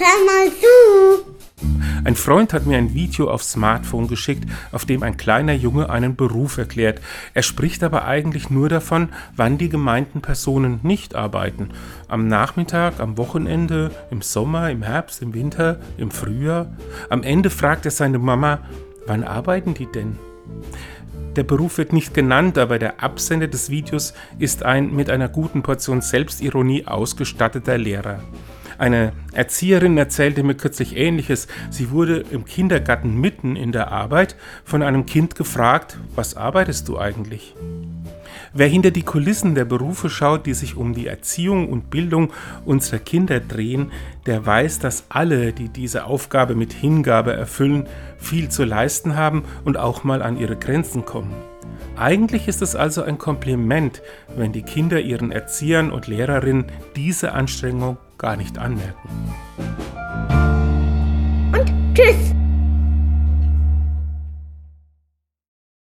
hör mal zu. Ein Freund hat mir ein Video aufs Smartphone geschickt, auf dem ein kleiner Junge einen Beruf erklärt. Er spricht aber eigentlich nur davon, wann die gemeinten Personen nicht arbeiten. Am Nachmittag, am Wochenende, im Sommer, im Herbst, im Winter, im Frühjahr. Am Ende fragt er seine Mama, wann arbeiten die denn? Der Beruf wird nicht genannt, aber der Absender des Videos ist ein mit einer guten Portion Selbstironie ausgestatteter Lehrer. Eine Erzieherin erzählte mir kürzlich Ähnliches. Sie wurde im Kindergarten mitten in der Arbeit von einem Kind gefragt, was arbeitest du eigentlich? Wer hinter die Kulissen der Berufe schaut, die sich um die Erziehung und Bildung unserer Kinder drehen, der weiß, dass alle, die diese Aufgabe mit Hingabe erfüllen, viel zu leisten haben und auch mal an ihre Grenzen kommen. Eigentlich ist es also ein Kompliment, wenn die Kinder ihren Erziehern und Lehrerinnen diese Anstrengung gar nicht anmerken. Und tschüss.